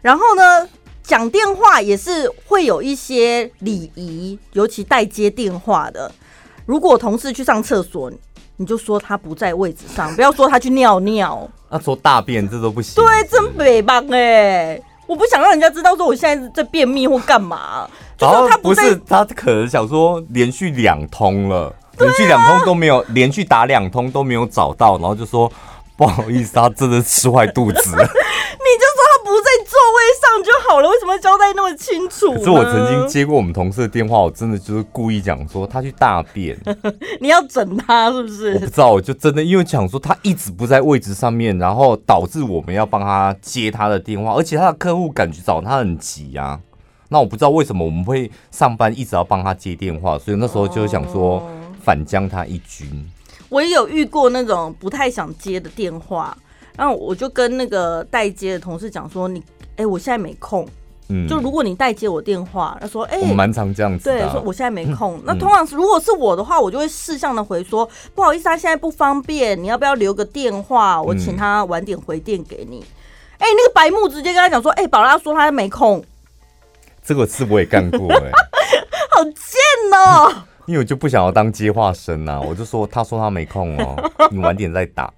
然后呢，讲电话也是会有一些礼仪，尤其待接电话的，如果同事去上厕所。你就说他不在位置上，不要说他去尿尿。那说大便这都不行。对，真北棒哎！我不想让人家知道说我现在在便秘或干嘛。就说他不，不是，他可能想说连续两通了，连续两通都没有，连续打两通都没有找到，然后就说不好意思，他真的吃坏肚子了。你就不在座位上就好了，为什么要交代那么清楚？可是我曾经接过我们同事的电话，我真的就是故意讲说他去大便，你要整他是不是？我不知道，我就真的因为讲说他一直不在位置上面，然后导致我们要帮他接他的电话，而且他的客户感觉找他很急呀、啊。那我不知道为什么我们会上班一直要帮他接电话，所以那时候就想说反将他一军。我也有遇过那种不太想接的电话。然后我就跟那个代接的同事讲说：“你，哎、欸，我现在没空。嗯，就如果你代接我电话，他说，哎、欸，我蛮常这样子、啊。对，说我现在没空。嗯、那通常是如果是我的话，我就会适当的回说，不好意思，他现在不方便，你要不要留个电话？我请他晚点回电给你。哎、嗯欸，那个白木直接跟他讲说，哎、欸，宝拉说他没空。这个事我也干过、欸，哎，好贱哦、喔！因为我就不想要当接话生啊，我就说，他说他没空哦、喔，你晚点再打。”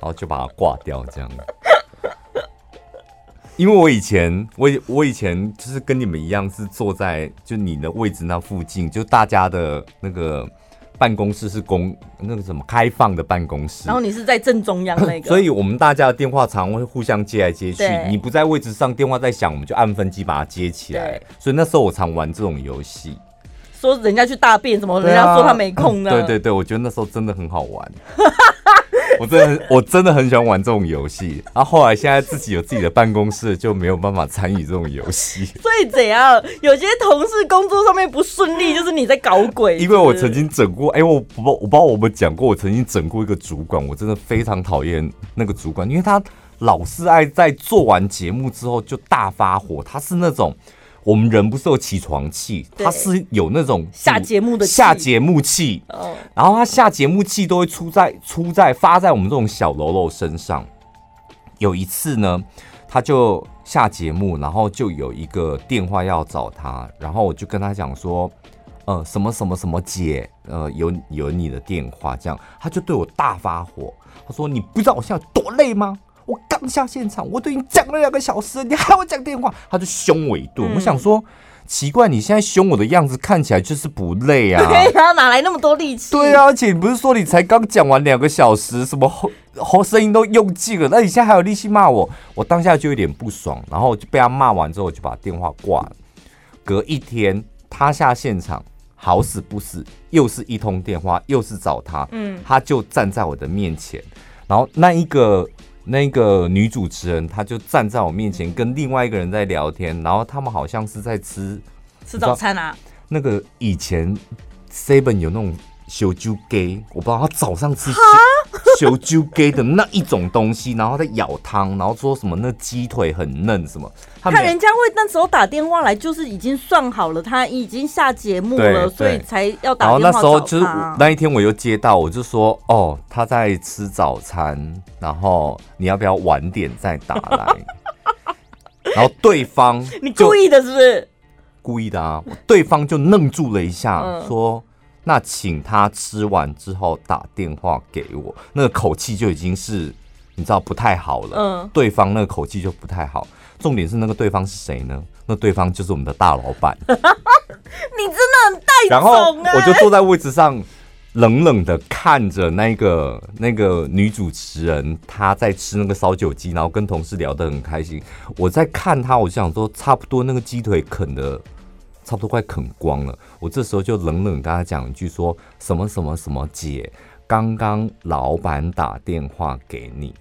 然后就把它挂掉，这样。因为我以前，我我以前就是跟你们一样，是坐在就你的位置那附近，就大家的那个办公室是公那个什么开放的办公室。然后你是在正中央那个，所以我们大家的电话常会互相接来接去。你不在位置上，电话在响，我们就按分机把它接起来。所以那时候我常玩这种游戏，说人家去大便，什么人家说他没空呢？对对对，我觉得那时候真的很好玩。我真的很，我真的很喜欢玩这种游戏。然后后来现在自己有自己的办公室，就没有办法参与这种游戏。所以怎样？有些同事工作上面不顺利，就是你在搞鬼。因为我曾经整过，哎、欸，我不，我不知道我们讲过，我曾经整过一个主管，我真的非常讨厌那个主管，因为他老是爱在做完节目之后就大发火。他是那种。我们人不是有起床气，他是有那种下节目的下节目气，然后他下节目气都会出在出在发在我们这种小喽啰身上。有一次呢，他就下节目，然后就有一个电话要找他，然后我就跟他讲说，呃，什么什么什么姐，呃，有有你的电话，这样他就对我大发火，他说你不知道我现在多累吗？我刚下现场，我都已经讲了两个小时，你还要我讲电话？他就凶我一顿。嗯、我想说，奇怪，你现在凶我的样子看起来就是不累啊？对啊，哪来那么多力气？对啊，而且你不是说你才刚讲完两个小时，什么喉喉声音都用尽了，那你现在还有力气骂我？我当下就有点不爽，然后就被他骂完之后，我就把电话挂了。隔一天，他下现场，好死不死，又是一通电话，又是找他，嗯，他就站在我的面前，然后那一个。那个女主持人，她就站在我面前，跟另外一个人在聊天，然后他们好像是在吃吃早餐啊。那个以前 Seven 有那种烧酒鸡，我不知道他早上吃小酒鸡的那一种东西，然后在舀汤，然后说什么那鸡腿很嫩什么。看人家会那时候打电话来，就是已经算好了，他已经下节目了，所以才要打电话。然后那时候就是那一天我又接到，我就说哦，他在吃早餐，然后你要不要晚点再打来？然后对方，你故意的是不是？故意的啊！对方就愣住了一下，说：“那请他吃完之后打电话给我。”那个口气就已经是你知道不太好了。嗯，对方那个口气就不太好。重点是那个对方是谁呢？那对方就是我们的大老板。你真的很带。然后我就坐在位置上，冷冷的看着那个那个女主持人，她在吃那个烧酒鸡，然后跟同事聊得很开心。我在看她，我就想说，差不多那个鸡腿啃的差不多快啃光了。我这时候就冷冷跟他讲一句说，什么什么什么姐，刚刚老板打电话给你。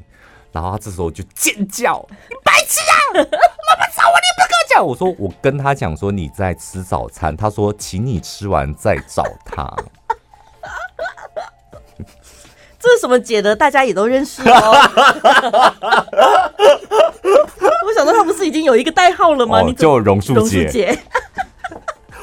然后他这时候就尖叫：“你白痴啊！老板找我，你不跟我讲？”我说：“我跟他讲说你在吃早餐。”他说：“请你吃完再找他。”这是什么姐的？大家也都认识哦。我想到，他不是已经有一个代号了吗？你叫榕树姐。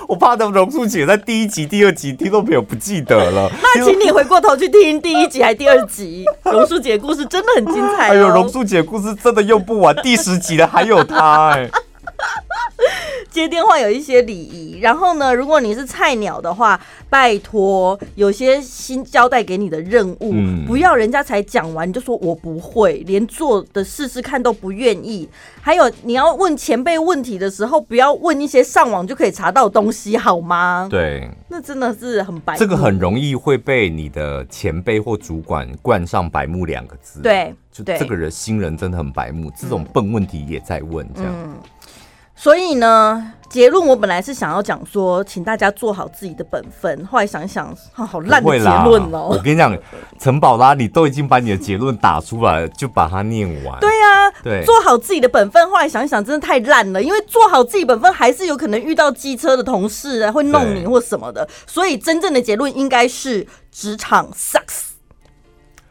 我怕的榕树姐在第一集、第二集听众朋友不记得了，那请你回过头去听第一集还第二集，榕树姐故事真的很精彩哦。哎呦，榕树姐故事真的用不完，第十集的还有她哎。接电话有一些礼仪，然后呢，如果你是菜鸟的话，拜托有些新交代给你的任务，嗯、不要人家才讲完你就说我不会，连做的试试看都不愿意。还有你要问前辈问题的时候，不要问一些上网就可以查到的东西，好吗？对，那真的是很白。这个很容易会被你的前辈或主管冠上“白目”两个字。对，就这个人新人真的很白目，这种笨问题也在问，这样。嗯所以呢，结论我本来是想要讲说，请大家做好自己的本分。后来想想，啊、好烂的结论哦！我跟你讲，陈宝拉，你都已经把你的结论打出来了，就把它念完。对呀、啊，对，做好自己的本分。后来想想，真的太烂了，因为做好自己本分，还是有可能遇到机车的同事啊，会弄你或什么的。所以真正的结论应该是职场 sucks，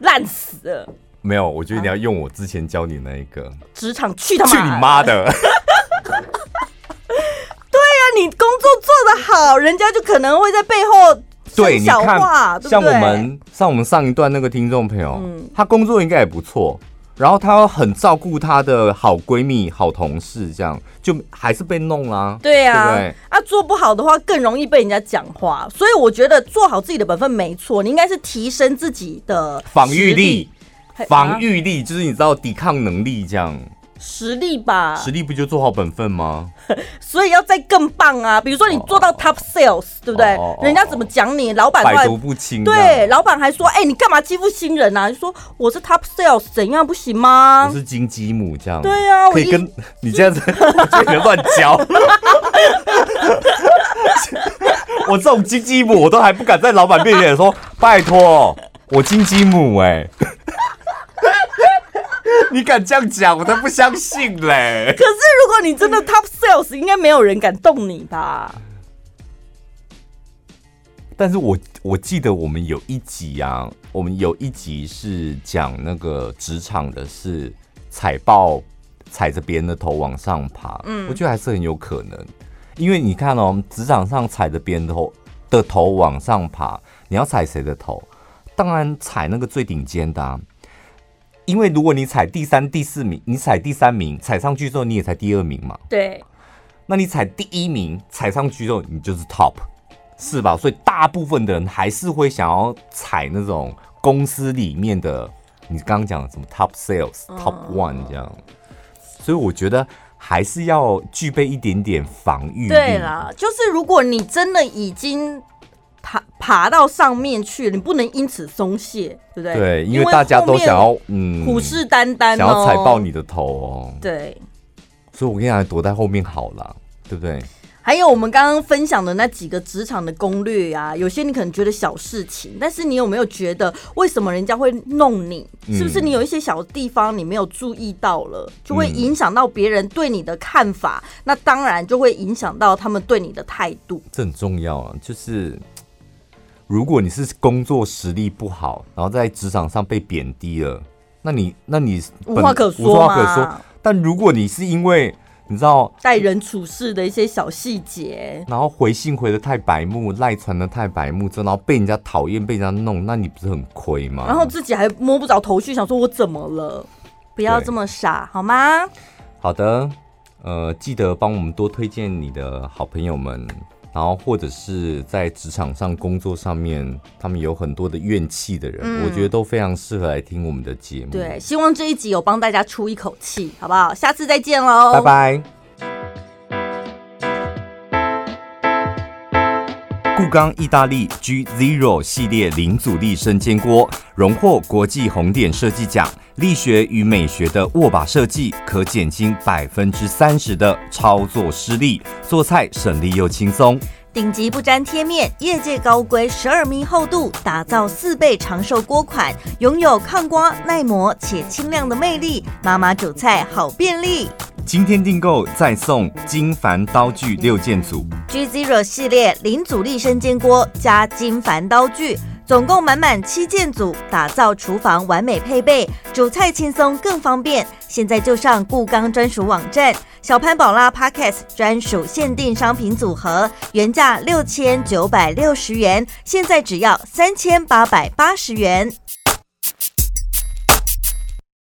烂死了。没有，我觉得你要用我之前教你那一个职场去他妈，去你妈的！你工作做得好，人家就可能会在背后说小话，对，你看，像我们像我们上一段那个听众朋友，嗯，他工作应该也不错，然后他很照顾他的好闺蜜、好同事，这样就还是被弄啦。对啊，对对啊，做不好的话更容易被人家讲话，所以我觉得做好自己的本分没错，你应该是提升自己的防御力，防御力就是你知道抵抗能力这样。实力吧，实力不就做好本分吗？所以要再更棒啊！比如说你做到 top sales，、oh, 对不对？Oh, oh, oh, 人家怎么讲你？老板百毒不侵。对，老板还说：“哎、欸，你干嘛欺负新人啊？”你说我是 top sales，怎样不行吗？我是金鸡母这样。对呀、啊，可以跟你这样子，别乱教。我这种金鸡母，我都还不敢在老板面前说：“拜托，我金鸡母、欸。”哎。你敢这样讲，我都不相信嘞。可是如果你真的 top sales，应该没有人敢动你吧？但是我我记得我们有一集啊，我们有一集是讲那个职场的，是踩爆踩着别人的头往上爬。嗯，我觉得还是很有可能，因为你看哦，职场上踩着别人的头的头往上爬，你要踩谁的头？当然踩那个最顶尖的啊。因为如果你踩第三、第四名，你踩第三名，踩上去之后你也才第二名嘛。对。那你踩第一名，踩上去之后你就是 top，是吧？所以大部分的人还是会想要踩那种公司里面的，你刚刚讲的什么 top sales、嗯、top one 这样。所以我觉得还是要具备一点点防御。对啦，就是如果你真的已经爬爬到上面去，你不能因此松懈，对不对？对，因为大家都想要嗯虎视眈眈，想要踩爆你的头哦。对，所以我跟你讲，躲在后面好了，对不对？还有我们刚刚分享的那几个职场的攻略啊，有些你可能觉得小事情，但是你有没有觉得为什么人家会弄你？是不是你有一些小地方你没有注意到了，就会影响到别人对你的看法？那当然就会影响到他们对你的态度。这很重要啊，就是如果你是工作实力不好，然后在职场上被贬低了，那你那你无话可说，无话可说。但如果你是因为你知道待人处事的一些小细节，然后回信回的太白目，赖传的太白目，然后被人家讨厌，被人家弄，那你不是很亏吗？然后自己还摸不着头绪，想说我怎么了？不要这么傻好吗？好的，呃，记得帮我们多推荐你的好朋友们，然后或者是在职场上工作上面，他们有很多的怨气的人，嗯，我觉得都非常适合来听我们的节目。对，希望这一集有帮大家出一口气，好不好？下次再见喽，拜拜。固钢意大利 G Zero 系列零阻力生煎锅，荣获国际红点设计奖。力学与美学的握把设计，可减轻百分之三十的操作失力，做菜省力又轻松。顶级不粘贴面，业界高规十二米厚度，打造四倍长寿锅款，拥有抗刮耐磨且轻量的魅力。妈妈煮菜好便利。今天订购再送金帆刀具六件组，G Zero 系列零阻力生煎锅加金帆刀具，总共满满七件组，打造厨房完美配备，煮菜轻松更方便。现在就上固钢专属网站，小潘宝拉 Podcast 专属限定商品组合，原价六千九百六十元，现在只要三千八百八十元。